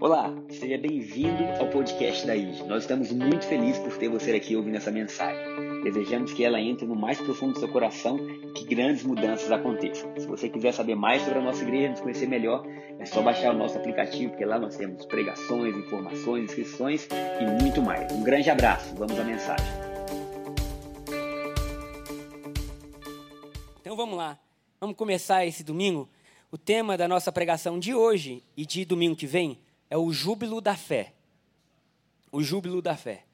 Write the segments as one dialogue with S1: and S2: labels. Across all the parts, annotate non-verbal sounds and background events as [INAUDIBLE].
S1: Olá, seja bem-vindo ao podcast da IG. Nós estamos muito felizes por ter você aqui ouvindo essa mensagem. Desejamos que ela entre no mais profundo do seu coração e que grandes mudanças aconteçam. Se você quiser saber mais sobre a nossa igreja, nos conhecer melhor, é só baixar o nosso aplicativo, porque lá nós temos pregações, informações, inscrições e muito mais. Um grande abraço, vamos à mensagem.
S2: Então vamos lá, vamos começar esse domingo. O tema da nossa pregação de hoje e de domingo que vem é o júbilo da fé. O júbilo da fé.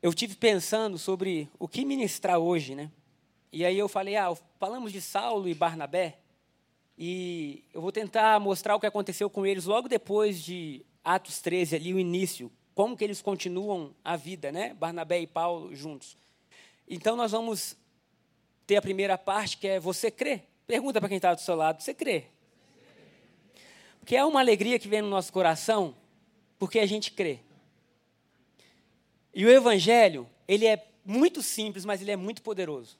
S2: Eu tive pensando sobre o que ministrar hoje, né? E aí eu falei, ah, falamos de Saulo e Barnabé, e eu vou tentar mostrar o que aconteceu com eles logo depois de Atos 13, ali o início, como que eles continuam a vida, né? Barnabé e Paulo juntos. Então nós vamos ter a primeira parte, que é você crê? Pergunta para quem está do seu lado, você crê? que é uma alegria que vem no nosso coração, porque a gente crê. E o Evangelho, ele é muito simples, mas ele é muito poderoso.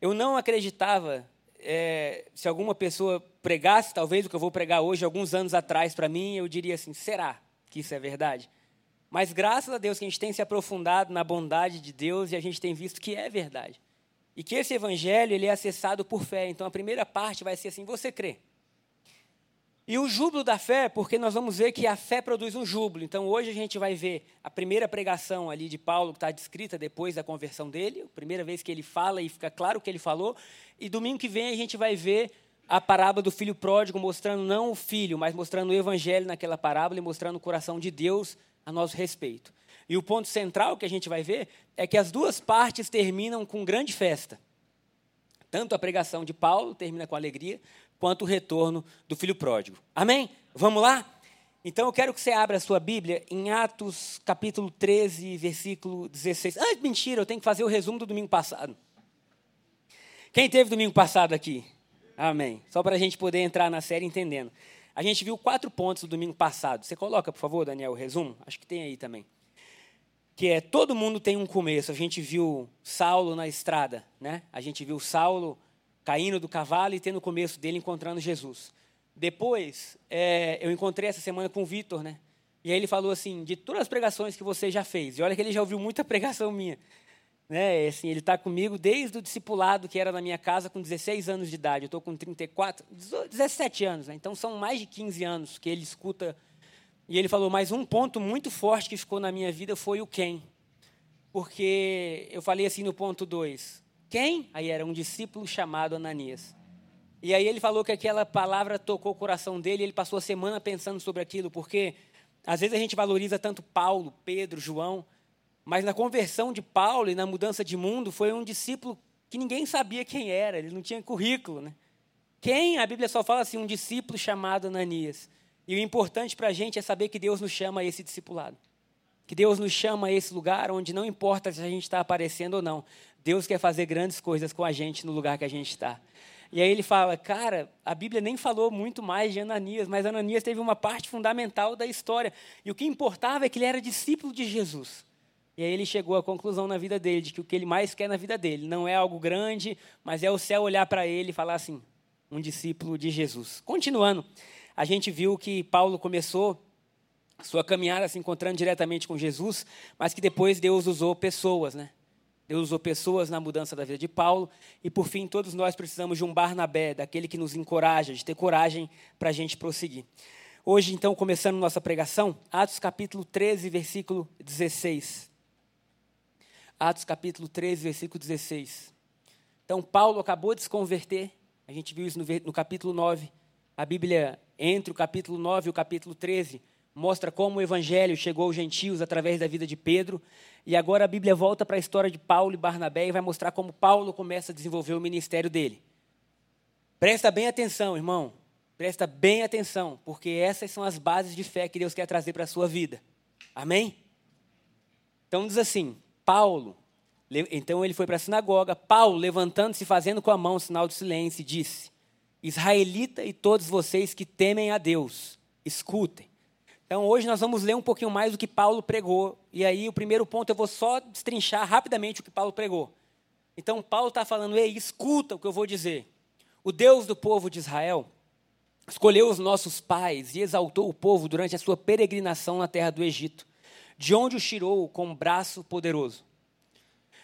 S2: Eu não acreditava, é, se alguma pessoa pregasse, talvez o que eu vou pregar hoje, alguns anos atrás para mim, eu diria assim: será que isso é verdade? Mas graças a Deus que a gente tem se aprofundado na bondade de Deus e a gente tem visto que é verdade. E que esse evangelho ele é acessado por fé. Então a primeira parte vai ser assim: você crê? E o júbilo da fé, porque nós vamos ver que a fé produz um júbilo. Então, hoje a gente vai ver a primeira pregação ali de Paulo, que está descrita depois da conversão dele, a primeira vez que ele fala e fica claro o que ele falou. E domingo que vem a gente vai ver a parábola do filho pródigo, mostrando não o filho, mas mostrando o evangelho naquela parábola e mostrando o coração de Deus a nosso respeito. E o ponto central que a gente vai ver é que as duas partes terminam com grande festa. Tanto a pregação de Paulo termina com alegria, quanto o retorno do filho pródigo. Amém? Vamos lá? Então eu quero que você abra a sua Bíblia em Atos capítulo 13, versículo 16. Ah, mentira, eu tenho que fazer o resumo do domingo passado. Quem teve domingo passado aqui? Amém. Só para a gente poder entrar na série entendendo. A gente viu quatro pontos do domingo passado. Você coloca, por favor, Daniel, o resumo? Acho que tem aí também. Que é todo mundo tem um começo. A gente viu Saulo na estrada, né? A gente viu Saulo caindo do cavalo e tendo o começo dele encontrando Jesus. Depois, é, eu encontrei essa semana com o Vitor, né? E aí ele falou assim, de todas as pregações que você já fez, e olha que ele já ouviu muita [LAUGHS] pregação minha, né? Assim, ele está comigo desde o discipulado que era na minha casa com 16 anos de idade. Eu estou com 34, 17 anos, né? Então são mais de 15 anos que ele escuta. E ele falou, mas um ponto muito forte que ficou na minha vida foi o quem. Porque eu falei assim no ponto 2, quem? Aí era um discípulo chamado Ananias. E aí ele falou que aquela palavra tocou o coração dele, ele passou a semana pensando sobre aquilo, porque às vezes a gente valoriza tanto Paulo, Pedro, João, mas na conversão de Paulo e na mudança de mundo foi um discípulo que ninguém sabia quem era, ele não tinha currículo, né? Quem? A Bíblia só fala assim, um discípulo chamado Ananias. E o importante para a gente é saber que Deus nos chama a esse discipulado. Que Deus nos chama a esse lugar onde não importa se a gente está aparecendo ou não, Deus quer fazer grandes coisas com a gente no lugar que a gente está. E aí ele fala, cara, a Bíblia nem falou muito mais de Ananias, mas Ananias teve uma parte fundamental da história. E o que importava é que ele era discípulo de Jesus. E aí ele chegou à conclusão na vida dele de que o que ele mais quer na vida dele não é algo grande, mas é o céu olhar para ele e falar assim, um discípulo de Jesus. Continuando, a gente viu que Paulo começou sua caminhada se encontrando diretamente com Jesus, mas que depois Deus usou pessoas, né? Deus usou pessoas na mudança da vida de Paulo. E, por fim, todos nós precisamos de um Barnabé, daquele que nos encoraja, de ter coragem para a gente prosseguir. Hoje, então, começando nossa pregação, Atos capítulo 13, versículo 16. Atos capítulo 13, versículo 16. Então, Paulo acabou de se converter, a gente viu isso no, no capítulo 9. A Bíblia, entre o capítulo 9 e o capítulo 13, mostra como o evangelho chegou aos gentios através da vida de Pedro. E agora a Bíblia volta para a história de Paulo e Barnabé e vai mostrar como Paulo começa a desenvolver o ministério dele. Presta bem atenção, irmão. Presta bem atenção, porque essas são as bases de fé que Deus quer trazer para a sua vida. Amém? Então diz assim: Paulo, então ele foi para a sinagoga. Paulo, levantando-se, fazendo com a mão sinal de silêncio, disse: Israelita e todos vocês que temem a Deus, escutem. Então, hoje nós vamos ler um pouquinho mais do que Paulo pregou. E aí, o primeiro ponto, eu vou só destrinchar rapidamente o que Paulo pregou. Então, Paulo está falando, ei, escuta o que eu vou dizer. O Deus do povo de Israel escolheu os nossos pais e exaltou o povo durante a sua peregrinação na terra do Egito, de onde os tirou com um braço poderoso.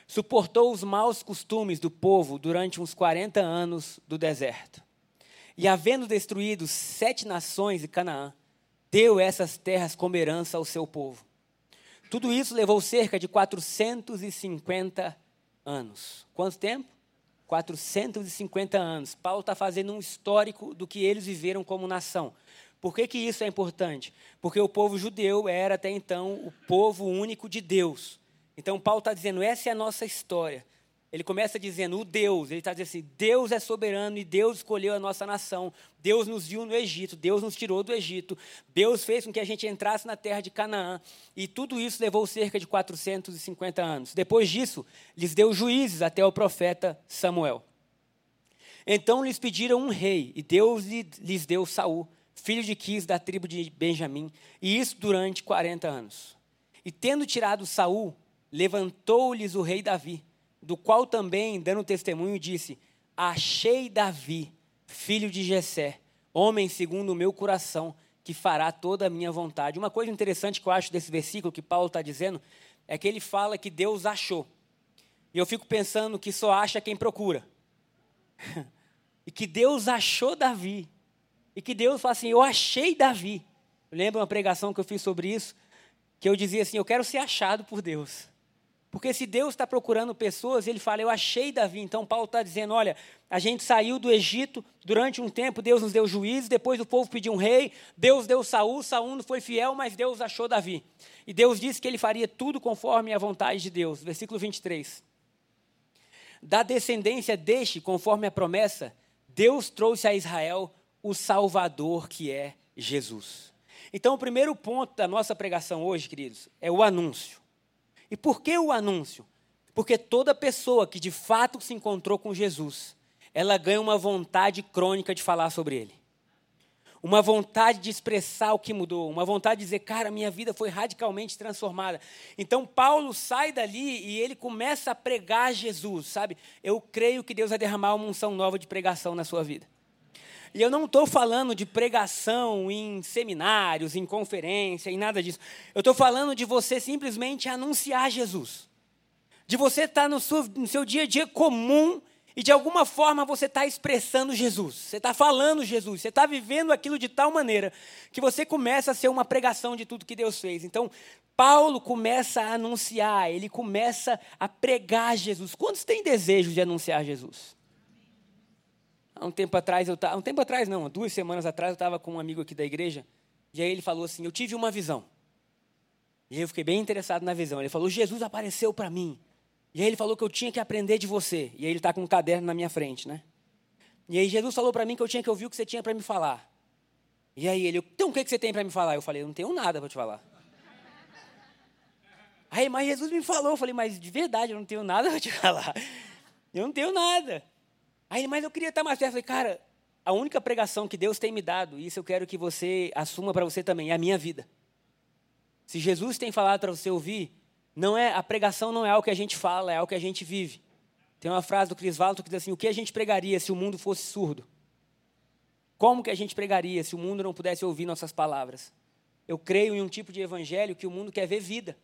S2: Suportou os maus costumes do povo durante uns 40 anos do deserto. E, havendo destruído sete nações de Canaã, deu essas terras como herança ao seu povo. Tudo isso levou cerca de 450 anos. Quanto tempo? 450 anos. Paulo está fazendo um histórico do que eles viveram como nação. Por que, que isso é importante? Porque o povo judeu era até então o povo único de Deus. Então Paulo está dizendo: essa é a nossa história. Ele começa dizendo o Deus, ele está dizendo assim: Deus é soberano e Deus escolheu a nossa nação. Deus nos viu no Egito, Deus nos tirou do Egito, Deus fez com que a gente entrasse na terra de Canaã. E tudo isso levou cerca de 450 anos. Depois disso, lhes deu juízes até o profeta Samuel. Então lhes pediram um rei, e Deus lhes deu Saul, filho de Quis, da tribo de Benjamim, e isso durante 40 anos. E tendo tirado Saul, levantou-lhes o rei Davi do qual também, dando testemunho, disse: Achei Davi, filho de Jessé, homem segundo o meu coração, que fará toda a minha vontade. Uma coisa interessante que eu acho desse versículo que Paulo está dizendo é que ele fala que Deus achou. E eu fico pensando que só acha quem procura. [LAUGHS] e que Deus achou Davi. E que Deus fala assim: Eu achei Davi. Eu lembro uma pregação que eu fiz sobre isso, que eu dizia assim: Eu quero ser achado por Deus. Porque se Deus está procurando pessoas, ele fala, eu achei Davi. Então Paulo está dizendo, olha, a gente saiu do Egito durante um tempo, Deus nos deu juízes, depois o povo pediu um rei, Deus deu Saul, Saul não foi fiel, mas Deus achou Davi. E Deus disse que ele faria tudo conforme a vontade de Deus. Versículo 23. Da descendência deste, conforme a promessa, Deus trouxe a Israel o Salvador que é Jesus. Então, o primeiro ponto da nossa pregação hoje, queridos, é o anúncio. E por que o anúncio? Porque toda pessoa que de fato se encontrou com Jesus, ela ganha uma vontade crônica de falar sobre ele. Uma vontade de expressar o que mudou, uma vontade de dizer, cara, minha vida foi radicalmente transformada. Então Paulo sai dali e ele começa a pregar Jesus, sabe? Eu creio que Deus vai derramar uma unção nova de pregação na sua vida. E eu não estou falando de pregação em seminários, em conferência, em nada disso. Eu estou falando de você simplesmente anunciar Jesus. De você estar tá no, no seu dia a dia comum e de alguma forma você está expressando Jesus. Você está falando Jesus. Você está vivendo aquilo de tal maneira que você começa a ser uma pregação de tudo que Deus fez. Então, Paulo começa a anunciar, ele começa a pregar Jesus. Quantos têm desejo de anunciar Jesus? Há um tempo atrás, eu tava, um tempo atrás não, duas semanas atrás, eu estava com um amigo aqui da igreja, e aí ele falou assim: Eu tive uma visão. E aí eu fiquei bem interessado na visão. Ele falou: Jesus apareceu para mim. E aí ele falou que eu tinha que aprender de você. E aí ele está com um caderno na minha frente, né? E aí Jesus falou para mim que eu tinha que ouvir o que você tinha para me falar. E aí ele, então o que, que você tem para me falar? Eu falei, eu não tenho nada para te falar. Aí, mas Jesus me falou. Eu falei, mas de verdade, eu não tenho nada para te [LAUGHS] falar. Eu não tenho nada. Aí, mas eu queria estar mais perto. Eu falei, cara, a única pregação que Deus tem me dado, e isso eu quero que você assuma para você também, é a minha vida. Se Jesus tem falado para você ouvir, não é a pregação não é algo que a gente fala, é algo que a gente vive. Tem uma frase do Chris Valto que diz assim: o que a gente pregaria se o mundo fosse surdo? Como que a gente pregaria se o mundo não pudesse ouvir nossas palavras? Eu creio em um tipo de evangelho que o mundo quer ver vida.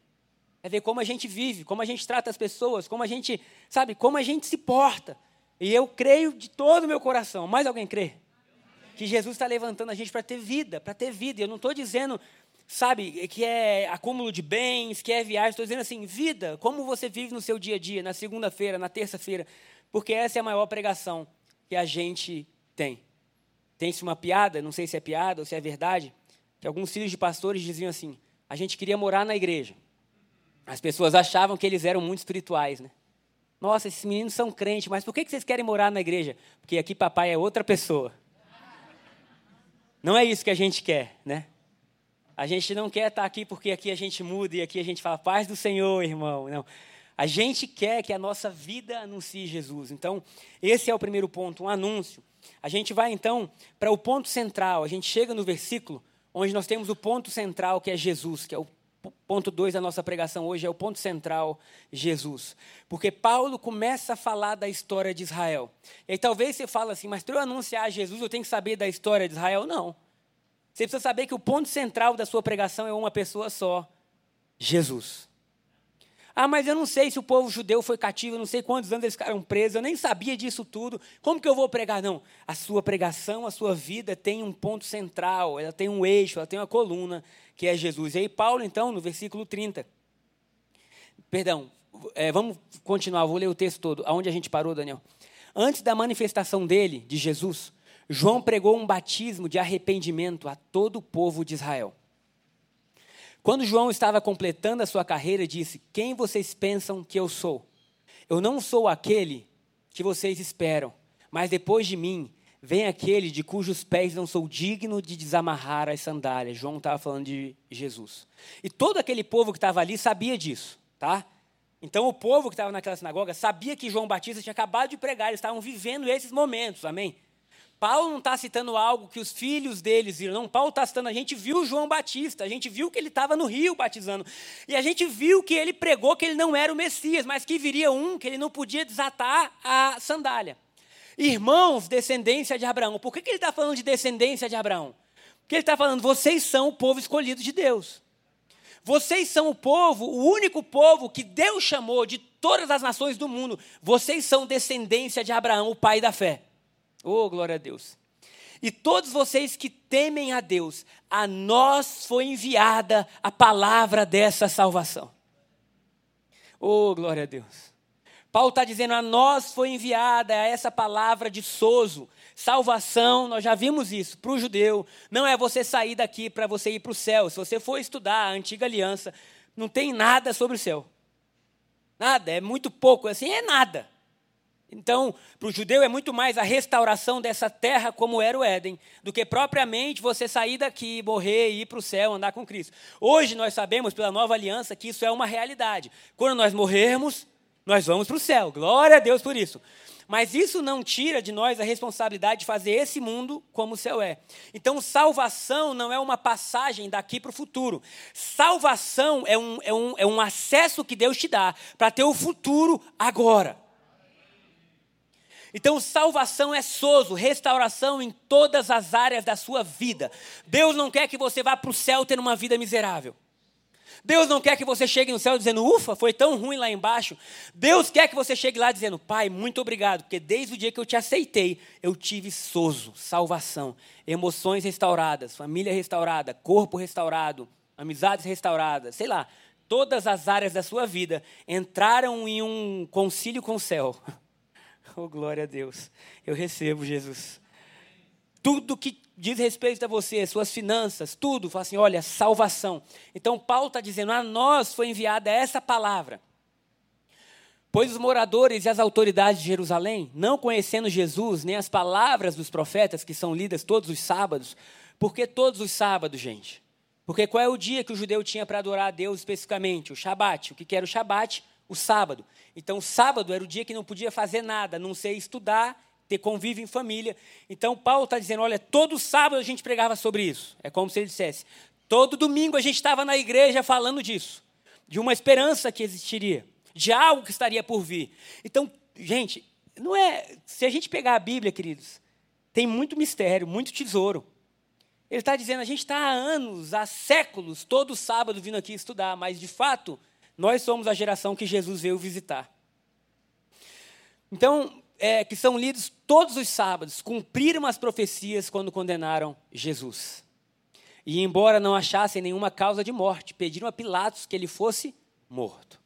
S2: É ver como a gente vive, como a gente trata as pessoas, como a gente, sabe, como a gente se porta. E eu creio de todo o meu coração. Mais alguém crê? Que Jesus está levantando a gente para ter vida, para ter vida. Eu não estou dizendo, sabe, que é acúmulo de bens, que é viagem. Estou dizendo assim, vida. Como você vive no seu dia a dia, na segunda-feira, na terça-feira. Porque essa é a maior pregação que a gente tem. Tem-se uma piada, não sei se é piada ou se é verdade, que alguns filhos de pastores diziam assim: a gente queria morar na igreja. As pessoas achavam que eles eram muito espirituais, né? Nossa, esses meninos são crentes, mas por que vocês querem morar na igreja? Porque aqui papai é outra pessoa. Não é isso que a gente quer, né? A gente não quer estar aqui porque aqui a gente muda e aqui a gente fala paz do Senhor, irmão. Não. A gente quer que a nossa vida anuncie Jesus. Então, esse é o primeiro ponto, um anúncio. A gente vai então para o ponto central. A gente chega no versículo onde nós temos o ponto central que é Jesus, que é o ponto 2 da nossa pregação hoje, é o ponto central, Jesus. Porque Paulo começa a falar da história de Israel. E talvez você fale assim, mas para eu anunciar Jesus, eu tenho que saber da história de Israel? Não. Você precisa saber que o ponto central da sua pregação é uma pessoa só, Jesus. Ah, mas eu não sei se o povo judeu foi cativo, eu não sei quantos anos eles ficaram presos, eu nem sabia disso tudo. Como que eu vou pregar? Não. A sua pregação, a sua vida tem um ponto central, ela tem um eixo, ela tem uma coluna, que é Jesus. E aí, Paulo, então, no versículo 30. Perdão, é, vamos continuar, vou ler o texto todo. Aonde a gente parou, Daniel? Antes da manifestação dele, de Jesus, João pregou um batismo de arrependimento a todo o povo de Israel. Quando João estava completando a sua carreira, disse: Quem vocês pensam que eu sou? Eu não sou aquele que vocês esperam, mas depois de mim vem aquele de cujos pés não sou digno de desamarrar as sandálias. João estava falando de Jesus. E todo aquele povo que estava ali sabia disso, tá? Então o povo que estava naquela sinagoga sabia que João Batista tinha acabado de pregar, eles estavam vivendo esses momentos, amém? Paulo não está citando algo que os filhos deles viram, não. Paulo está citando, a gente viu João Batista, a gente viu que ele estava no rio batizando. E a gente viu que ele pregou que ele não era o Messias, mas que viria um que ele não podia desatar a sandália. Irmãos, descendência de Abraão. Por que, que ele está falando de descendência de Abraão? Porque ele está falando, vocês são o povo escolhido de Deus. Vocês são o povo, o único povo que Deus chamou de todas as nações do mundo. Vocês são descendência de Abraão, o pai da fé. Oh, glória a Deus. E todos vocês que temem a Deus, a nós foi enviada a palavra dessa salvação. Oh, glória a Deus. Paulo está dizendo, a nós foi enviada essa palavra de sozo, salvação, nós já vimos isso, para o judeu, não é você sair daqui para você ir para o céu. Se você for estudar a antiga aliança, não tem nada sobre o céu. Nada, é muito pouco, assim, é nada. Então, para o judeu é muito mais a restauração dessa terra como era o Éden, do que propriamente você sair daqui, morrer e ir para o céu, andar com Cristo. Hoje nós sabemos, pela nova aliança, que isso é uma realidade. Quando nós morrermos, nós vamos para o céu. Glória a Deus por isso. Mas isso não tira de nós a responsabilidade de fazer esse mundo como o céu é. Então, salvação não é uma passagem daqui para o futuro. Salvação é um, é, um, é um acesso que Deus te dá para ter o futuro agora. Então, salvação é sozo, restauração em todas as áreas da sua vida. Deus não quer que você vá para o céu tendo uma vida miserável. Deus não quer que você chegue no céu dizendo, ufa, foi tão ruim lá embaixo. Deus quer que você chegue lá dizendo, Pai, muito obrigado, porque desde o dia que eu te aceitei, eu tive sozo, salvação, emoções restauradas, família restaurada, corpo restaurado, amizades restauradas, sei lá. Todas as áreas da sua vida entraram em um concílio com o céu. [LAUGHS] Oh, glória a Deus. Eu recebo, Jesus. Tudo que diz respeito a você, suas finanças, tudo, fala assim: olha, salvação. Então, Paulo está dizendo: a nós foi enviada essa palavra. Pois os moradores e as autoridades de Jerusalém, não conhecendo Jesus, nem as palavras dos profetas que são lidas todos os sábados, por que todos os sábados, gente? Porque qual é o dia que o judeu tinha para adorar a Deus especificamente? O Shabat. O que era o Shabat? O sábado. Então, sábado era o dia que não podia fazer nada, não sei estudar, ter convívio em família. Então, Paulo está dizendo: olha, todo sábado a gente pregava sobre isso. É como se ele dissesse: todo domingo a gente estava na igreja falando disso, de uma esperança que existiria, de algo que estaria por vir. Então, gente, não é. Se a gente pegar a Bíblia, queridos, tem muito mistério, muito tesouro. Ele está dizendo: a gente está há anos, há séculos, todo sábado vindo aqui estudar, mas de fato nós somos a geração que Jesus veio visitar. Então, é, que são lidos todos os sábados, cumpriram as profecias quando condenaram Jesus. E, embora não achassem nenhuma causa de morte, pediram a Pilatos que ele fosse morto.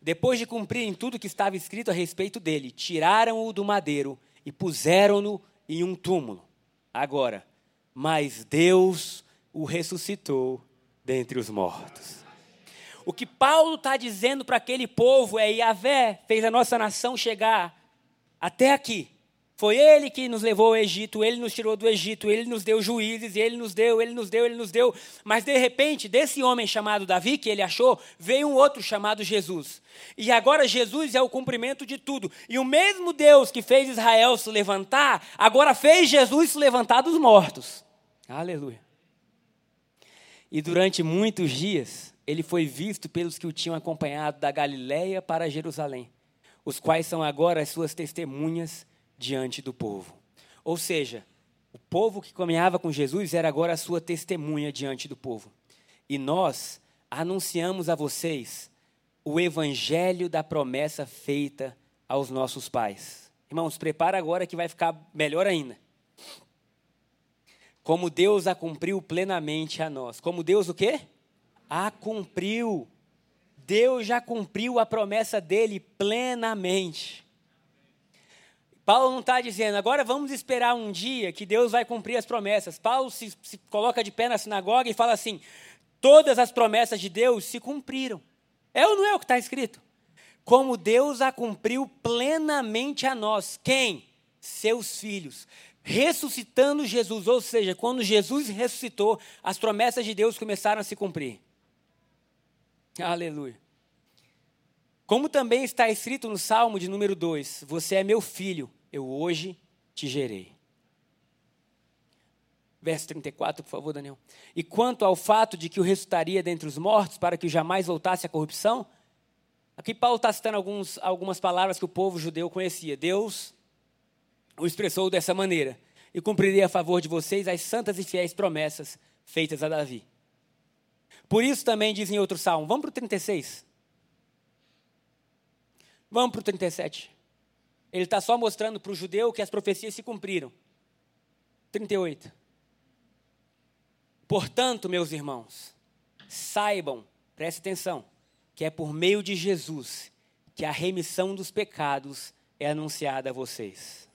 S2: Depois de cumprirem tudo que estava escrito a respeito dele, tiraram-o do madeiro e puseram-no em um túmulo. Agora, mas Deus o ressuscitou dentre os mortos. O que Paulo está dizendo para aquele povo é: Yahvé fez a nossa nação chegar até aqui. Foi ele que nos levou ao Egito, ele nos tirou do Egito, ele nos deu juízes, ele nos deu, ele nos deu, ele nos deu. Mas de repente, desse homem chamado Davi, que ele achou, veio um outro chamado Jesus. E agora Jesus é o cumprimento de tudo. E o mesmo Deus que fez Israel se levantar, agora fez Jesus se levantar dos mortos. Aleluia. E durante muitos dias, ele foi visto pelos que o tinham acompanhado da Galiléia para Jerusalém, os quais são agora as suas testemunhas diante do povo. Ou seja, o povo que caminhava com Jesus era agora a sua testemunha diante do povo. E nós anunciamos a vocês o evangelho da promessa feita aos nossos pais. Irmãos, prepara agora que vai ficar melhor ainda. Como Deus a cumpriu plenamente a nós. Como Deus o quê? A cumpriu. Deus já cumpriu a promessa dele plenamente. Paulo não está dizendo, agora vamos esperar um dia que Deus vai cumprir as promessas. Paulo se, se coloca de pé na sinagoga e fala assim: todas as promessas de Deus se cumpriram. É ou não é o que está escrito? como Deus a cumpriu plenamente a nós. Quem? Seus filhos. Ressuscitando Jesus, ou seja, quando Jesus ressuscitou, as promessas de Deus começaram a se cumprir. Aleluia. Como também está escrito no Salmo de número 2: Você é meu filho, eu hoje te gerei. Verso 34, por favor, Daniel. E quanto ao fato de que o ressuscitaria dentre os mortos, para que jamais voltasse à corrupção, Aqui Paulo está citando alguns, algumas palavras que o povo judeu conhecia. Deus o expressou dessa maneira: e cumpriria a favor de vocês as santas e fiéis promessas feitas a Davi. Por isso também diz em outro salmo, vamos para o 36. Vamos para o 37. Ele está só mostrando para o judeu que as profecias se cumpriram. 38. Portanto, meus irmãos, saibam, preste atenção, que é por meio de Jesus que a remissão dos pecados é anunciada a vocês.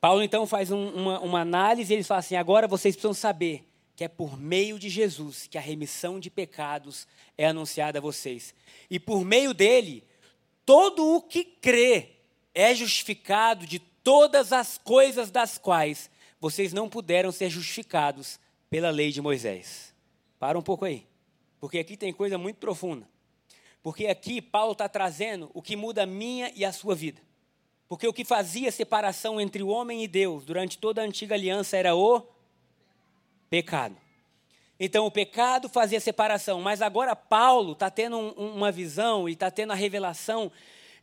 S2: Paulo então faz um, uma, uma análise e ele fala assim: agora vocês precisam saber que é por meio de Jesus que a remissão de pecados é anunciada a vocês. E por meio dele, todo o que crê é justificado de todas as coisas das quais vocês não puderam ser justificados pela lei de Moisés. Para um pouco aí. Porque aqui tem coisa muito profunda. Porque aqui Paulo está trazendo o que muda a minha e a sua vida. Porque o que fazia separação entre o homem e Deus durante toda a antiga aliança era o pecado. Então o pecado fazia separação, mas agora Paulo está tendo um, uma visão e está tendo a revelação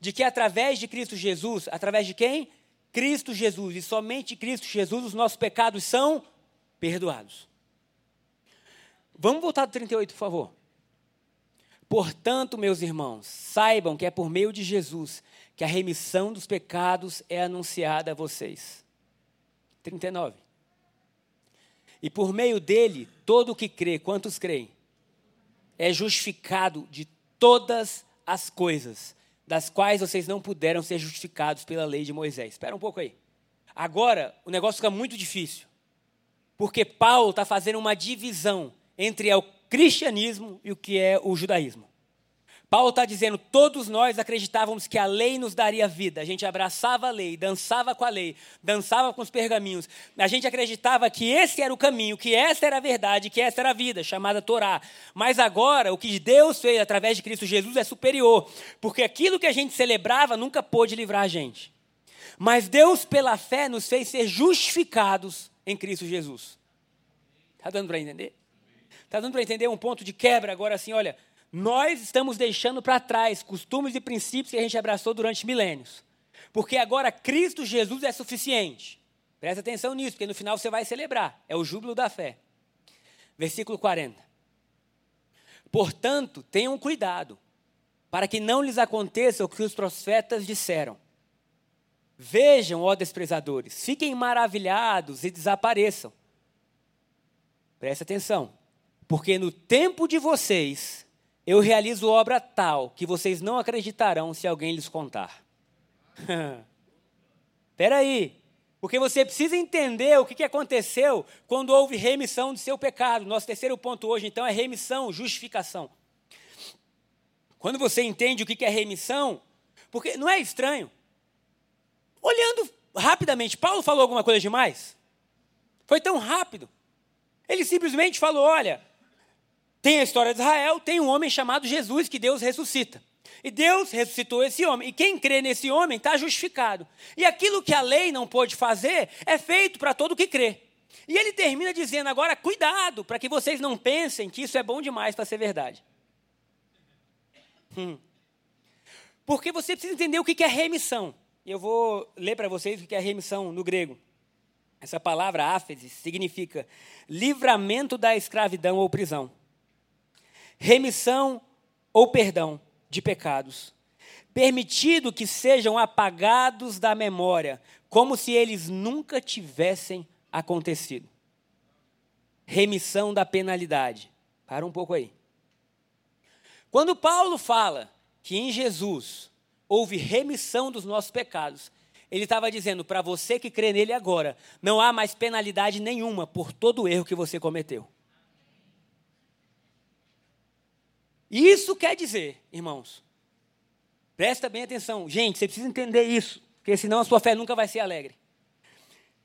S2: de que através de Cristo Jesus, através de quem? Cristo Jesus, e somente Cristo Jesus, os nossos pecados são perdoados. Vamos voltar do 38, por favor. Portanto, meus irmãos, saibam que é por meio de Jesus que a remissão dos pecados é anunciada a vocês. 39. E por meio dele, todo o que crê, quantos creem? É justificado de todas as coisas, das quais vocês não puderam ser justificados pela lei de Moisés. Espera um pouco aí. Agora, o negócio fica muito difícil. Porque Paulo está fazendo uma divisão entre o cristianismo e o que é o judaísmo. Paulo está dizendo: todos nós acreditávamos que a lei nos daria vida. A gente abraçava a lei, dançava com a lei, dançava com os pergaminhos. A gente acreditava que esse era o caminho, que essa era a verdade, que essa era a vida, chamada Torá. Mas agora, o que Deus fez através de Cristo Jesus é superior, porque aquilo que a gente celebrava nunca pôde livrar a gente. Mas Deus, pela fé, nos fez ser justificados em Cristo Jesus. Está dando para entender? Está dando para entender um ponto de quebra agora assim, olha, nós estamos deixando para trás costumes e princípios que a gente abraçou durante milênios. Porque agora Cristo Jesus é suficiente. Presta atenção nisso, porque no final você vai celebrar. É o júbilo da fé. Versículo 40. Portanto, tenham cuidado, para que não lhes aconteça o que os profetas disseram. Vejam, ó desprezadores, fiquem maravilhados e desapareçam. Presta atenção, porque no tempo de vocês eu realizo obra tal que vocês não acreditarão se alguém lhes contar. [LAUGHS] Espera aí, porque você precisa entender o que aconteceu quando houve remissão do seu pecado. Nosso terceiro ponto hoje, então, é remissão, justificação. Quando você entende o que é remissão, porque não é estranho. Olhando rapidamente, Paulo falou alguma coisa demais? Foi tão rápido. Ele simplesmente falou: olha, tem a história de Israel, tem um homem chamado Jesus que Deus ressuscita. E Deus ressuscitou esse homem. E quem crê nesse homem está justificado. E aquilo que a lei não pôde fazer é feito para todo que crê. E ele termina dizendo: agora, cuidado, para que vocês não pensem que isso é bom demais para ser verdade. Hum. Porque você precisa entender o que é remissão. Eu vou ler para vocês o que é remissão no grego. Essa palavra áfesis significa livramento da escravidão ou prisão, remissão ou perdão de pecados, permitido que sejam apagados da memória, como se eles nunca tivessem acontecido. Remissão da penalidade. Para um pouco aí. Quando Paulo fala que em Jesus houve remissão dos nossos pecados, ele estava dizendo para você que crê nele agora, não há mais penalidade nenhuma por todo o erro que você cometeu. Isso quer dizer, irmãos, presta bem atenção, gente, você precisa entender isso, porque senão a sua fé nunca vai ser alegre.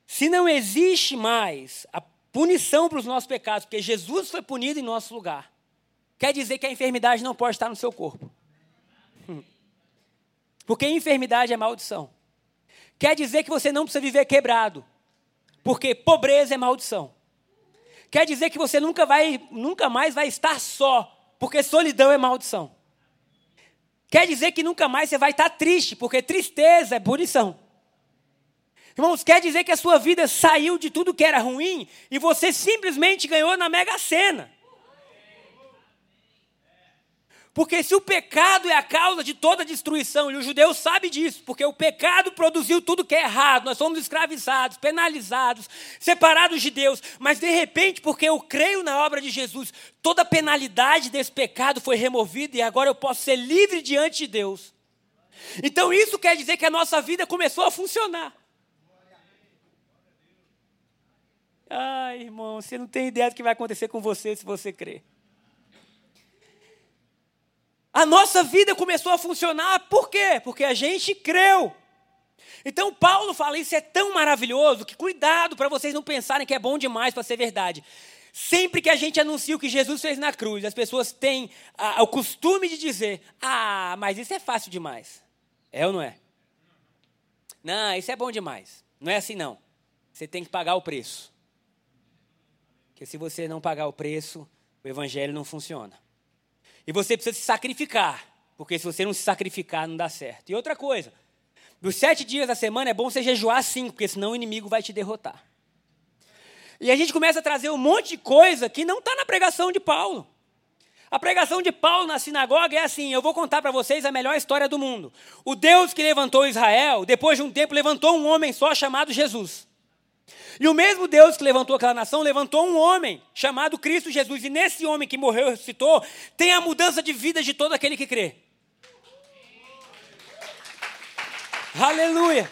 S2: Se não existe mais a punição para os nossos pecados, porque Jesus foi punido em nosso lugar, quer dizer que a enfermidade não pode estar no seu corpo. Hum. Porque enfermidade é maldição. Quer dizer que você não precisa viver quebrado, porque pobreza é maldição. Quer dizer que você nunca vai, nunca mais vai estar só, porque solidão é maldição. Quer dizer que nunca mais você vai estar triste, porque tristeza é punição. Irmãos, quer dizer que a sua vida saiu de tudo que era ruim e você simplesmente ganhou na Mega Sena. Porque se o pecado é a causa de toda destruição, e o judeu sabe disso, porque o pecado produziu tudo que é errado, nós somos escravizados, penalizados, separados de Deus, mas de repente, porque eu creio na obra de Jesus, toda a penalidade desse pecado foi removida e agora eu posso ser livre diante de Deus. Então isso quer dizer que a nossa vida começou a funcionar. Ai, irmão, você não tem ideia do que vai acontecer com você se você crer. A nossa vida começou a funcionar, por quê? Porque a gente creu. Então Paulo fala: Isso é tão maravilhoso que cuidado para vocês não pensarem que é bom demais para ser verdade. Sempre que a gente anuncia o que Jesus fez na cruz, as pessoas têm o costume de dizer: Ah, mas isso é fácil demais. É ou não é? Não, isso é bom demais. Não é assim, não. Você tem que pagar o preço. Porque se você não pagar o preço, o evangelho não funciona. E você precisa se sacrificar, porque se você não se sacrificar, não dá certo. E outra coisa, dos sete dias da semana é bom você jejuar cinco, porque senão o inimigo vai te derrotar. E a gente começa a trazer um monte de coisa que não está na pregação de Paulo. A pregação de Paulo na sinagoga é assim: eu vou contar para vocês a melhor história do mundo. O Deus que levantou Israel, depois de um tempo, levantou um homem só chamado Jesus. E o mesmo Deus que levantou aquela nação levantou um homem chamado Cristo Jesus. E nesse homem que morreu e ressuscitou, tem a mudança de vida de todo aquele que crê. Aleluia!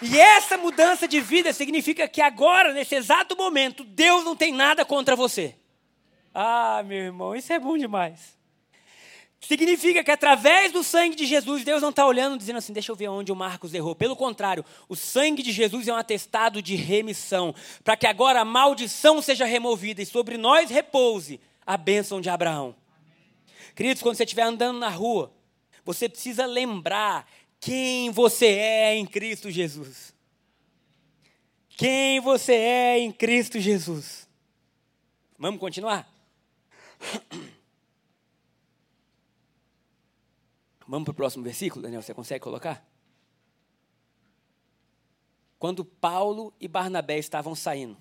S2: E essa mudança de vida significa que agora, nesse exato momento, Deus não tem nada contra você. Ah, meu irmão, isso é bom demais. Significa que através do sangue de Jesus, Deus não está olhando dizendo assim, deixa eu ver onde o Marcos errou. Pelo contrário, o sangue de Jesus é um atestado de remissão, para que agora a maldição seja removida e sobre nós repouse a bênção de Abraão. Queridos, quando você estiver andando na rua, você precisa lembrar quem você é em Cristo Jesus. Quem você é em Cristo Jesus. Vamos continuar? [CLEARS THROAT] Vamos para o próximo versículo, Daniel? Você consegue colocar? Quando Paulo e Barnabé estavam saindo,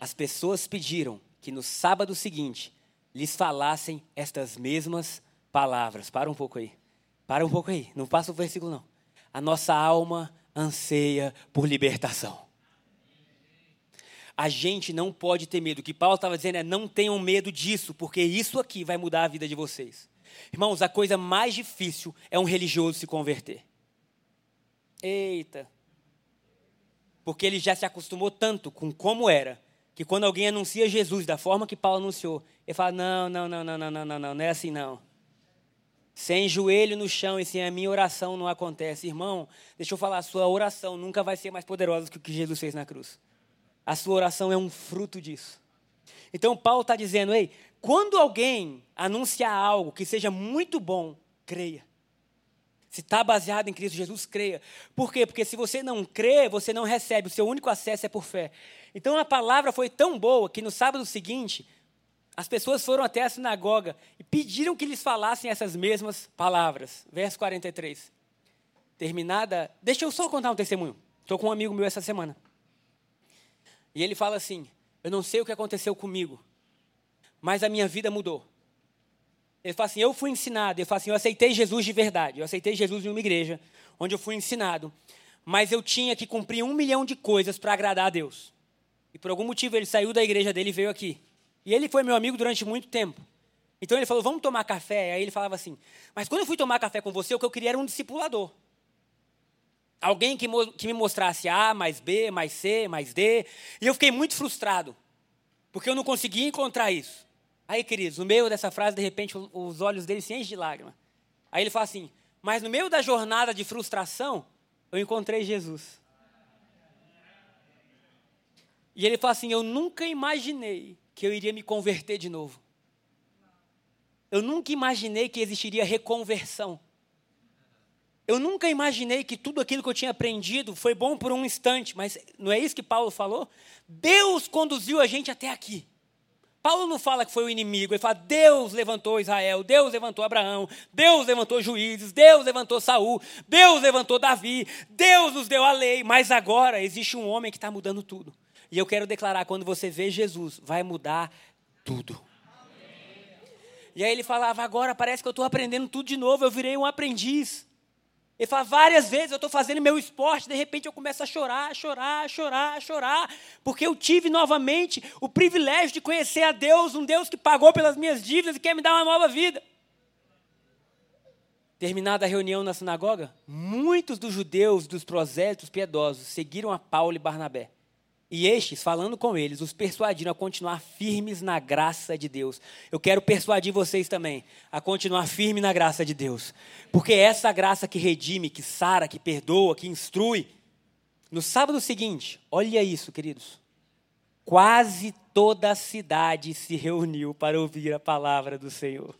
S2: as pessoas pediram que no sábado seguinte lhes falassem estas mesmas palavras. Para um pouco aí. Para um pouco aí. Não passa o versículo, não. A nossa alma anseia por libertação. A gente não pode ter medo. O que Paulo estava dizendo é: não tenham medo disso, porque isso aqui vai mudar a vida de vocês. Irmãos, a coisa mais difícil é um religioso se converter. Eita. Porque ele já se acostumou tanto com como era, que quando alguém anuncia Jesus da forma que Paulo anunciou, ele fala: não, não, não, não, não, não, não, não, não é assim não. Sem joelho no chão e sem a minha oração não acontece. Irmão, deixa eu falar, a sua oração nunca vai ser mais poderosa que o que Jesus fez na cruz. A sua oração é um fruto disso. Então Paulo está dizendo, ei, quando alguém anunciar algo que seja muito bom, creia. Se está baseado em Cristo Jesus, creia. Por quê? Porque se você não crê, você não recebe. O seu único acesso é por fé. Então a palavra foi tão boa que no sábado seguinte, as pessoas foram até a sinagoga e pediram que lhes falassem essas mesmas palavras. Verso 43. Terminada. Deixa eu só contar um testemunho. Estou com um amigo meu essa semana. E ele fala assim: Eu não sei o que aconteceu comigo, mas a minha vida mudou. Ele fala assim: Eu fui ensinado. Ele fala assim: Eu aceitei Jesus de verdade. Eu aceitei Jesus em uma igreja, onde eu fui ensinado. Mas eu tinha que cumprir um milhão de coisas para agradar a Deus. E por algum motivo ele saiu da igreja dele e veio aqui. E ele foi meu amigo durante muito tempo. Então ele falou: Vamos tomar café. Aí ele falava assim: Mas quando eu fui tomar café com você, o que eu queria era um discipulador. Alguém que, que me mostrasse A mais B mais C mais D. E eu fiquei muito frustrado. Porque eu não conseguia encontrar isso. Aí, queridos, no meio dessa frase, de repente, os olhos dele se enchem de lágrima. Aí ele fala assim: Mas no meio da jornada de frustração, eu encontrei Jesus. E ele fala assim: Eu nunca imaginei que eu iria me converter de novo. Eu nunca imaginei que existiria reconversão. Eu nunca imaginei que tudo aquilo que eu tinha aprendido foi bom por um instante, mas não é isso que Paulo falou? Deus conduziu a gente até aqui. Paulo não fala que foi o inimigo, ele fala: Deus levantou Israel, Deus levantou Abraão, Deus levantou juízes, Deus levantou Saul, Deus levantou Davi, Deus nos deu a lei, mas agora existe um homem que está mudando tudo. E eu quero declarar: quando você vê Jesus, vai mudar tudo. E aí ele falava: agora parece que eu estou aprendendo tudo de novo, eu virei um aprendiz. Ele fala, várias vezes eu estou fazendo meu esporte, de repente eu começo a chorar, chorar, chorar, chorar, porque eu tive novamente o privilégio de conhecer a Deus, um Deus que pagou pelas minhas dívidas e quer me dar uma nova vida. Terminada a reunião na sinagoga, muitos dos judeus, dos prosélitos piedosos, seguiram a Paulo e Barnabé. E estes, falando com eles, os persuadiram a continuar firmes na graça de Deus. Eu quero persuadir vocês também a continuar firme na graça de Deus. Porque é essa graça que redime, que sara, que perdoa, que instrui. No sábado seguinte, olha isso, queridos. Quase toda a cidade se reuniu para ouvir a palavra do Senhor.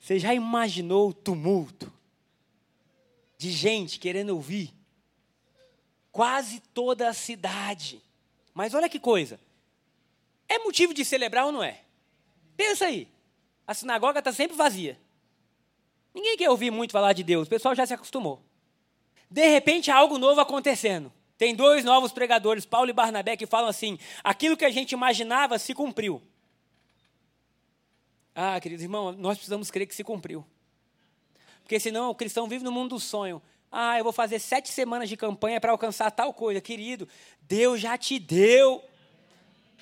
S2: Você já imaginou o tumulto de gente querendo ouvir? Quase toda a cidade. Mas olha que coisa. É motivo de celebrar ou não é? Pensa aí. A sinagoga está sempre vazia. Ninguém quer ouvir muito falar de Deus, o pessoal já se acostumou. De repente, há algo novo acontecendo. Tem dois novos pregadores, Paulo e Barnabé, que falam assim: aquilo que a gente imaginava se cumpriu. Ah, queridos irmãos, nós precisamos crer que se cumpriu. Porque senão o cristão vive no mundo do sonho. Ah, eu vou fazer sete semanas de campanha para alcançar tal coisa. Querido, Deus já te deu.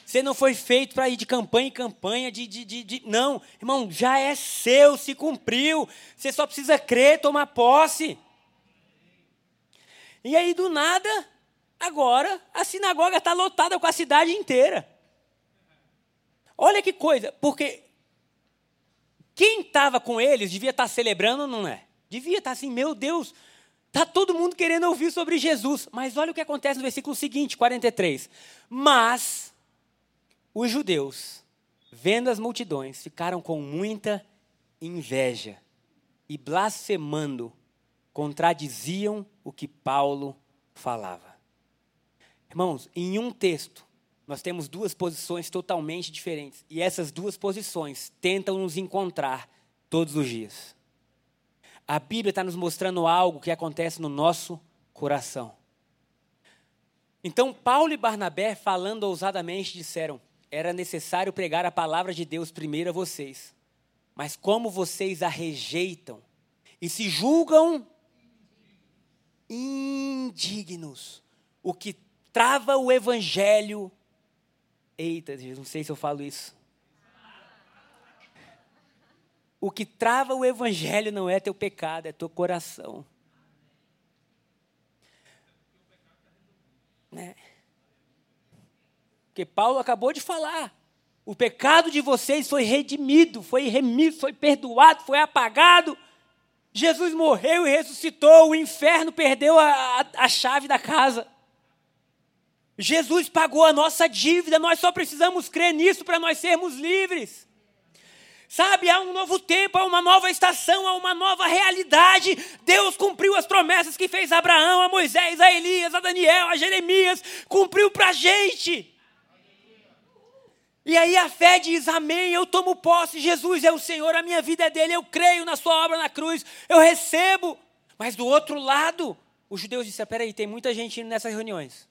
S2: Você não foi feito para ir de campanha em campanha, de, de, de, de, Não, irmão, já é seu, se cumpriu. Você só precisa crer, tomar posse. E aí, do nada, agora, a sinagoga está lotada com a cidade inteira. Olha que coisa, porque quem estava com eles devia estar tá celebrando, não é? Devia estar tá assim, meu Deus, Está todo mundo querendo ouvir sobre Jesus. Mas olha o que acontece no versículo seguinte, 43. Mas os judeus, vendo as multidões, ficaram com muita inveja e blasfemando, contradiziam o que Paulo falava. Irmãos, em um texto, nós temos duas posições totalmente diferentes. E essas duas posições tentam nos encontrar todos os dias. A Bíblia está nos mostrando algo que acontece no nosso coração. Então, Paulo e Barnabé, falando ousadamente, disseram: era necessário pregar a palavra de Deus primeiro a vocês. Mas como vocês a rejeitam e se julgam indignos, o que trava o evangelho. Eita, não sei se eu falo isso. O que trava o evangelho não é teu pecado, é teu coração. Né? Porque Paulo acabou de falar. O pecado de vocês foi redimido, foi remido, foi perdoado, foi apagado. Jesus morreu e ressuscitou, o inferno perdeu a, a, a chave da casa. Jesus pagou a nossa dívida, nós só precisamos crer nisso para nós sermos livres. Sabe, há um novo tempo, há uma nova estação, há uma nova realidade. Deus cumpriu as promessas que fez a Abraão, a Moisés, a Elias, a Daniel, a Jeremias. Cumpriu para a gente. E aí a fé diz: Amém, eu tomo posse, Jesus é o Senhor, a minha vida é dele, eu creio na Sua obra na cruz, eu recebo. Mas do outro lado, os judeus disseram: Peraí, tem muita gente nessas reuniões.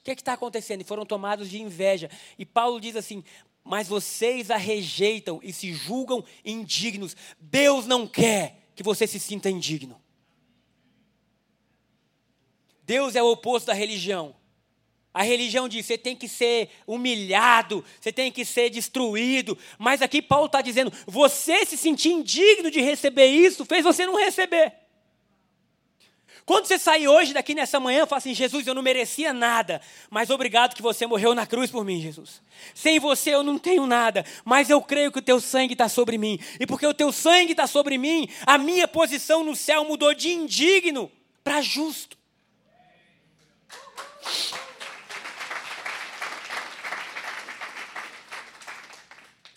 S2: O que é está acontecendo? E foram tomados de inveja. E Paulo diz assim: mas vocês a rejeitam e se julgam indignos. Deus não quer que você se sinta indigno. Deus é o oposto da religião. A religião diz: você tem que ser humilhado, você tem que ser destruído. Mas aqui Paulo está dizendo: você se sentir indigno de receber isso, fez você não receber. Quando você sair hoje daqui nessa manhã, fala assim: Jesus, eu não merecia nada, mas obrigado que você morreu na cruz por mim, Jesus. Sem você eu não tenho nada, mas eu creio que o teu sangue está sobre mim. E porque o teu sangue está sobre mim, a minha posição no céu mudou de indigno para justo.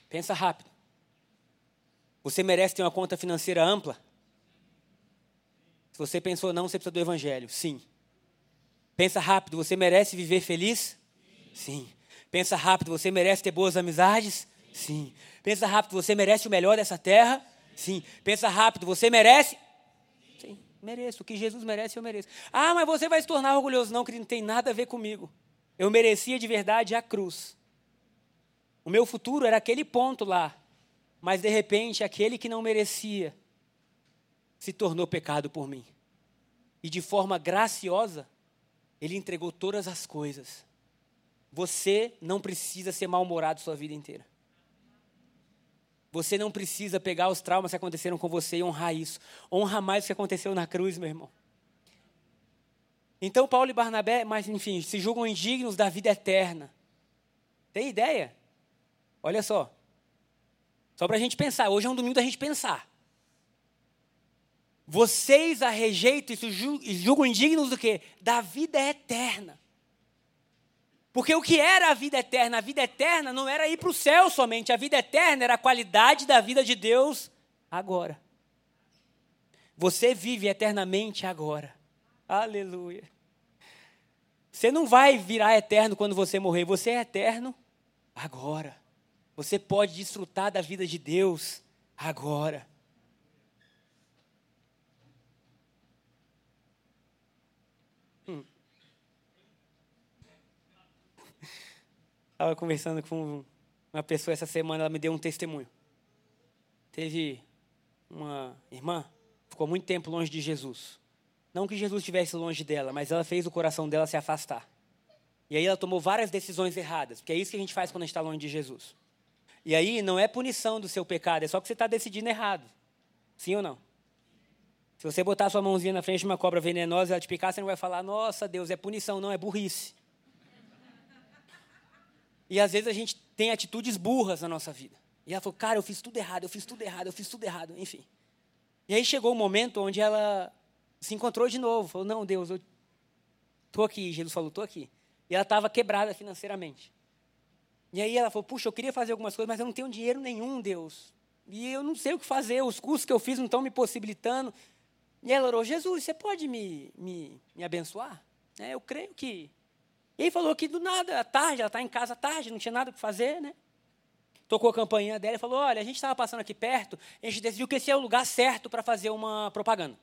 S2: Pensa rápido. Você merece ter uma conta financeira ampla? Se você pensou não, você precisa do evangelho. Sim. Pensa rápido, você merece viver feliz? Sim. Pensa rápido, você merece ter boas amizades? Sim. Pensa rápido, você merece o melhor dessa terra? Sim. Pensa rápido, você merece? Sim, mereço. O que Jesus merece, eu mereço. Ah, mas você vai se tornar orgulhoso. Não, que não tem nada a ver comigo. Eu merecia de verdade a cruz. O meu futuro era aquele ponto lá. Mas de repente, aquele que não merecia se tornou pecado por mim. E de forma graciosa, ele entregou todas as coisas. Você não precisa ser mal-humorado sua vida inteira. Você não precisa pegar os traumas que aconteceram com você e honrar isso. Honra mais o que aconteceu na cruz, meu irmão. Então, Paulo e Barnabé, mas enfim, se julgam indignos da vida eterna. Tem ideia? Olha só. Só para a gente pensar. Hoje é um domingo da gente pensar. Vocês a rejeitam e julgam indignos do quê? Da vida eterna. Porque o que era a vida eterna? A vida eterna não era ir para o céu somente. A vida eterna era a qualidade da vida de Deus agora. Você vive eternamente agora. Aleluia. Você não vai virar eterno quando você morrer. Você é eterno agora. Você pode desfrutar da vida de Deus agora. Estava conversando com uma pessoa essa semana, ela me deu um testemunho. Teve uma irmã, ficou muito tempo longe de Jesus. Não que Jesus estivesse longe dela, mas ela fez o coração dela se afastar. E aí ela tomou várias decisões erradas, porque é isso que a gente faz quando a gente está longe de Jesus. E aí não é punição do seu pecado, é só que você está decidindo errado. Sim ou não? Se você botar sua mãozinha na frente de uma cobra venenosa e ela te picar, você não vai falar, nossa Deus, é punição, não, é burrice. E às vezes a gente tem atitudes burras na nossa vida. E ela falou, cara, eu fiz tudo errado, eu fiz tudo errado, eu fiz tudo errado, enfim. E aí chegou o um momento onde ela se encontrou de novo. Falou, não, Deus, eu estou aqui. Jesus falou, estou aqui. E ela estava quebrada financeiramente. E aí ela falou, puxa, eu queria fazer algumas coisas, mas eu não tenho dinheiro nenhum, Deus. E eu não sei o que fazer, os cursos que eu fiz não estão me possibilitando. E ela orou, Jesus, você pode me, me, me abençoar? É, eu creio que e ele falou que do nada, à tarde, ela está em casa à tarde, não tinha nada para fazer, né? Tocou a campainha dela e falou: Olha, a gente estava passando aqui perto, a gente decidiu que esse é o lugar certo para fazer uma propaganda.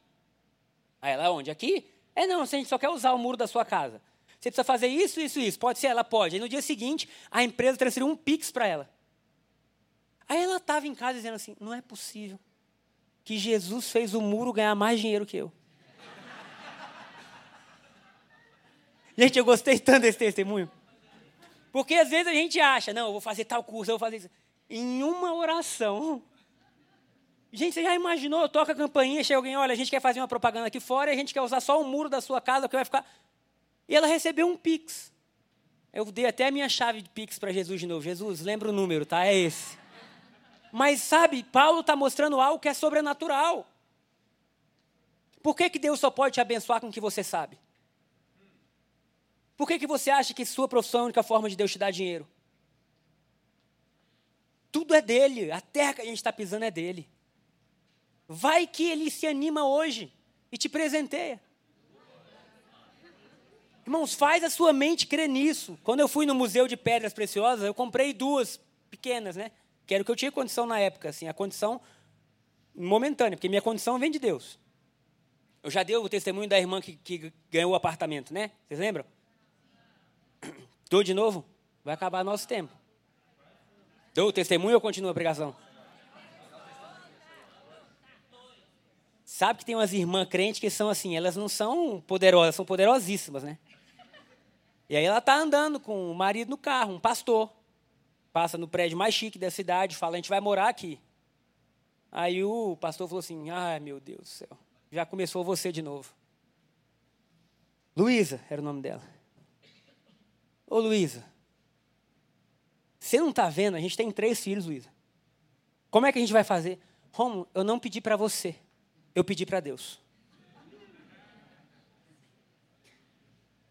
S2: Aí ela, onde? Aqui? É não, a gente só quer usar o muro da sua casa. Você precisa fazer isso, isso, isso. Pode ser? Ela pode. Aí no dia seguinte, a empresa transferiu um Pix para ela. Aí ela estava em casa dizendo assim: Não é possível que Jesus fez o muro ganhar mais dinheiro que eu. Gente, eu gostei tanto desse testemunho. Porque às vezes a gente acha, não, eu vou fazer tal curso, eu vou fazer isso. Em uma oração. Gente, você já imaginou? Toca a campainha, chega alguém, olha, a gente quer fazer uma propaganda aqui fora a gente quer usar só o muro da sua casa, porque vai ficar. E ela recebeu um Pix. Eu dei até a minha chave de Pix para Jesus de novo. Jesus, lembra o número, tá? É esse. Mas sabe, Paulo está mostrando algo que é sobrenatural. Por que, que Deus só pode te abençoar com o que você sabe? Por que, que você acha que sua profissão é a única forma de Deus te dar dinheiro? tudo é dele, a terra que a gente está pisando é dele. Vai que ele se anima hoje e te presenteia. Irmãos, faz a sua mente crer nisso. Quando eu fui no Museu de Pedras Preciosas, eu comprei duas pequenas, né? Que era o que eu tinha condição na época, assim, a condição momentânea, porque minha condição vem de Deus. Eu já dei o testemunho da irmã que, que ganhou o apartamento, né? Vocês lembram? Dou de novo? Vai acabar nosso tempo. Dou o testemunho ou continua a pregação? Sabe que tem umas irmãs crentes que são assim, elas não são poderosas, são poderosíssimas, né? E aí ela tá andando com o marido no carro, um pastor. Passa no prédio mais chique da cidade, fala, a gente vai morar aqui. Aí o pastor falou assim, ai meu Deus do céu, já começou você de novo. Luísa era o nome dela. Ô Luísa, você não está vendo? A gente tem três filhos, Luísa. Como é que a gente vai fazer? Romo, eu não pedi para você, eu pedi para Deus.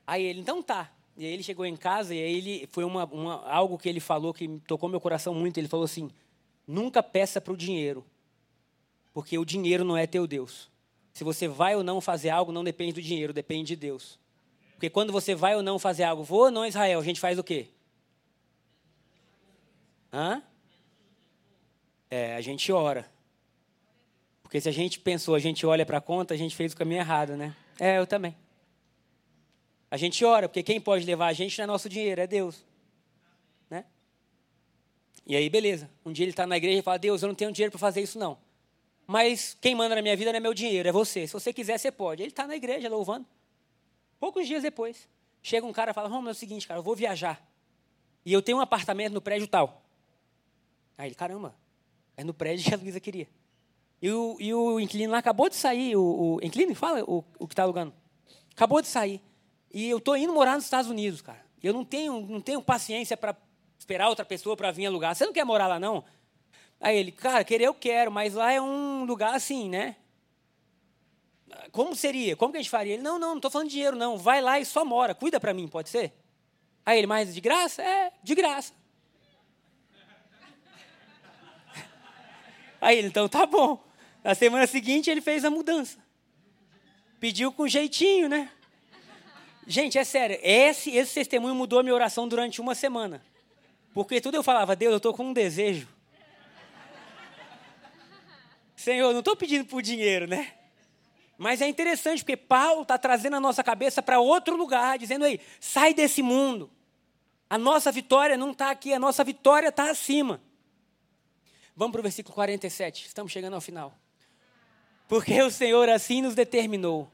S2: Aí ele, então tá. E aí ele chegou em casa e aí ele foi uma, uma, algo que ele falou que tocou meu coração muito. Ele falou assim: nunca peça para o dinheiro, porque o dinheiro não é teu Deus. Se você vai ou não fazer algo, não depende do dinheiro, depende de Deus. Porque quando você vai ou não fazer algo, vou ou não Israel, a gente faz o quê? Hã? É, a gente ora. Porque se a gente pensou, a gente olha para a conta, a gente fez o caminho errado, né? É, eu também. A gente ora, porque quem pode levar a gente não é nosso dinheiro, é Deus. Né? E aí, beleza. Um dia ele está na igreja e fala: Deus, eu não tenho dinheiro para fazer isso, não. Mas quem manda na minha vida não é meu dinheiro, é você. Se você quiser, você pode. Ele está na igreja louvando. Poucos dias depois, chega um cara e fala: Vamos, é o seguinte, cara, eu vou viajar. E eu tenho um apartamento no prédio tal. Aí ele, caramba, é no prédio que a Luísa queria. E o, e o inquilino lá acabou de sair, o, o inquilino, fala o, o que está alugando. Acabou de sair. E eu estou indo morar nos Estados Unidos, cara. Eu não tenho, não tenho paciência para esperar outra pessoa para vir alugar. Você não quer morar lá, não? Aí ele, cara, querer eu quero, mas lá é um lugar assim, né? Como seria? Como que a gente faria? Ele, não, não, não estou falando de dinheiro, não. Vai lá e só mora. Cuida para mim, pode ser? Aí ele, mas de graça? É, de graça. [LAUGHS] Aí ele, então tá bom. Na semana seguinte ele fez a mudança. Pediu com jeitinho, né? Gente, é sério, esse, esse testemunho mudou a minha oração durante uma semana. Porque tudo eu falava, Deus, eu estou com um desejo. [LAUGHS] Senhor, não estou pedindo por dinheiro, né? Mas é interessante, porque Paulo está trazendo a nossa cabeça para outro lugar, dizendo aí, sai desse mundo. A nossa vitória não está aqui, a nossa vitória está acima. Vamos para o versículo 47, estamos chegando ao final. Porque o Senhor assim nos determinou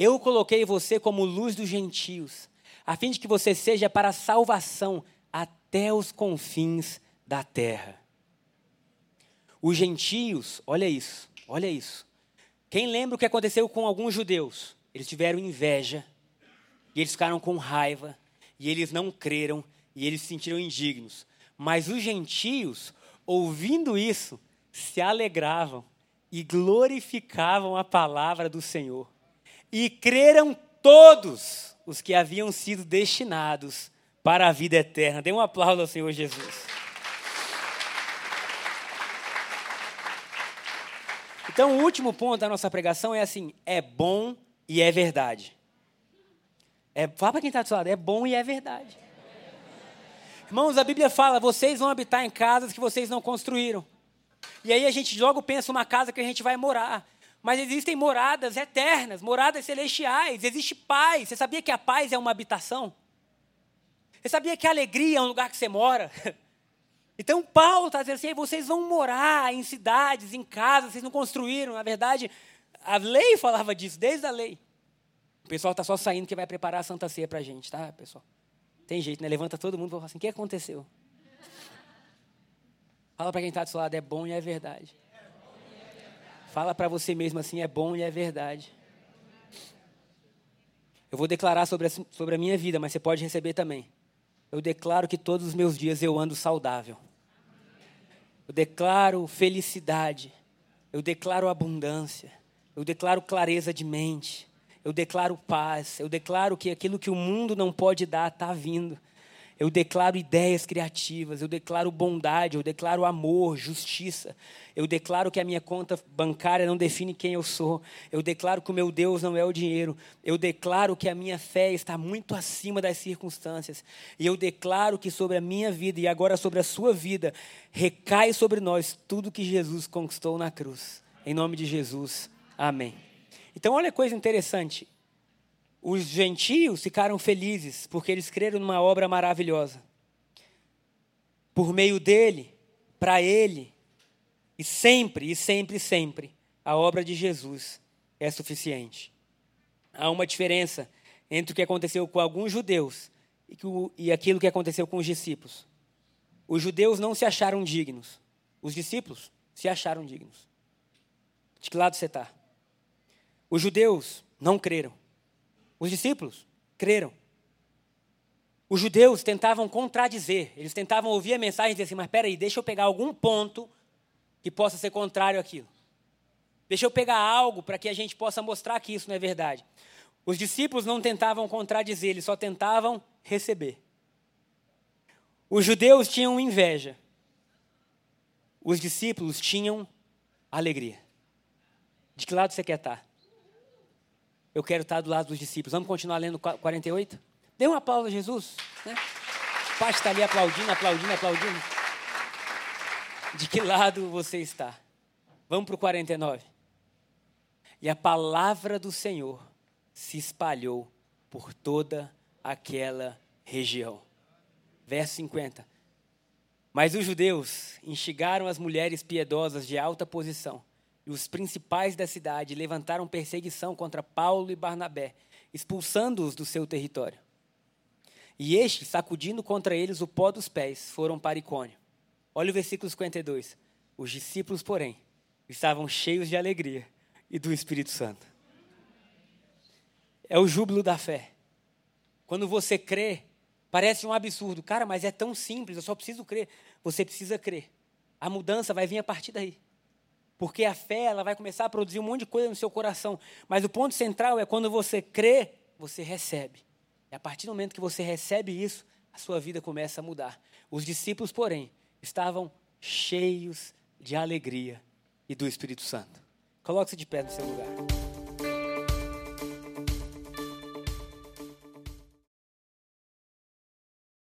S2: eu coloquei você como luz dos gentios, a fim de que você seja para a salvação até os confins da terra. Os gentios, olha isso, olha isso. Quem lembra o que aconteceu com alguns judeus? Eles tiveram inveja, e eles ficaram com raiva, e eles não creram, e eles se sentiram indignos. Mas os gentios, ouvindo isso, se alegravam e glorificavam a palavra do Senhor. E creram todos os que haviam sido destinados para a vida eterna. Dê um aplauso ao Senhor Jesus. Então, o último ponto da nossa pregação é assim: é bom e é verdade. É, fala para quem está do seu lado, é bom e é verdade. Irmãos, a Bíblia fala: vocês vão habitar em casas que vocês não construíram. E aí a gente logo pensa uma casa que a gente vai morar. Mas existem moradas eternas, moradas celestiais, existe paz. Você sabia que a paz é uma habitação? Você sabia que a alegria é um lugar que você mora? [LAUGHS] Então Paulo está dizendo assim: vocês vão morar em cidades, em casas, vocês não construíram. Na verdade, a lei falava disso, desde a lei. O pessoal está só saindo que vai preparar a Santa Ceia para a gente, tá, pessoal? Tem jeito, né? Levanta todo mundo e fala assim: o que aconteceu? Fala para quem está do seu lado: é bom e é verdade. Fala para você mesmo assim, é bom e é verdade. Eu vou declarar sobre a, sobre a minha vida, mas você pode receber também. Eu declaro que todos os meus dias eu ando saudável. Eu declaro felicidade. Eu declaro abundância. Eu declaro clareza de mente. Eu declaro paz. Eu declaro que aquilo que o mundo não pode dar está vindo. Eu declaro ideias criativas, eu declaro bondade, eu declaro amor, justiça. Eu declaro que a minha conta bancária não define quem eu sou. Eu declaro que o meu Deus não é o dinheiro. Eu declaro que a minha fé está muito acima das circunstâncias. E eu declaro que sobre a minha vida e agora sobre a sua vida recai sobre nós tudo que Jesus conquistou na cruz. Em nome de Jesus. Amém. Então, olha a coisa interessante. Os gentios ficaram felizes porque eles creram numa obra maravilhosa. Por meio dele, para ele, e sempre, e sempre, sempre, a obra de Jesus é suficiente. Há uma diferença entre o que aconteceu com alguns judeus e aquilo que aconteceu com os discípulos. Os judeus não se acharam dignos, os discípulos se acharam dignos. De que lado você está? Os judeus não creram. Os discípulos creram. Os judeus tentavam contradizer, eles tentavam ouvir a mensagem e dizer assim: mas peraí, deixa eu pegar algum ponto que possa ser contrário àquilo. Deixa eu pegar algo para que a gente possa mostrar que isso não é verdade. Os discípulos não tentavam contradizer, eles só tentavam receber. Os judeus tinham inveja. Os discípulos tinham alegria. De que lado você quer estar? Eu quero estar do lado dos discípulos. Vamos continuar lendo 48? Dê uma aplauso a Jesus. Né? O pai está ali aplaudindo, aplaudindo, aplaudindo. De que lado você está? Vamos para o 49. E a palavra do Senhor se espalhou por toda aquela região. Verso 50. Mas os judeus instigaram as mulheres piedosas de alta posição e os principais da cidade levantaram perseguição contra Paulo e Barnabé, expulsando-os do seu território. E estes, sacudindo contra eles o pó dos pés, foram para Icônio. Olha o versículo 52. Os discípulos, porém, estavam cheios de alegria e do Espírito Santo. É o júbilo da fé. Quando você crê, parece um absurdo. Cara, mas é tão simples, eu só preciso crer. Você precisa crer. A mudança vai vir a partir daí. Porque a fé ela vai começar a produzir um monte de coisa no seu coração. Mas o ponto central é quando você crê, você recebe. E a partir do momento que você recebe isso, a sua vida começa a mudar. Os discípulos, porém, estavam cheios de alegria e do Espírito Santo. Coloque-se de pé no seu lugar.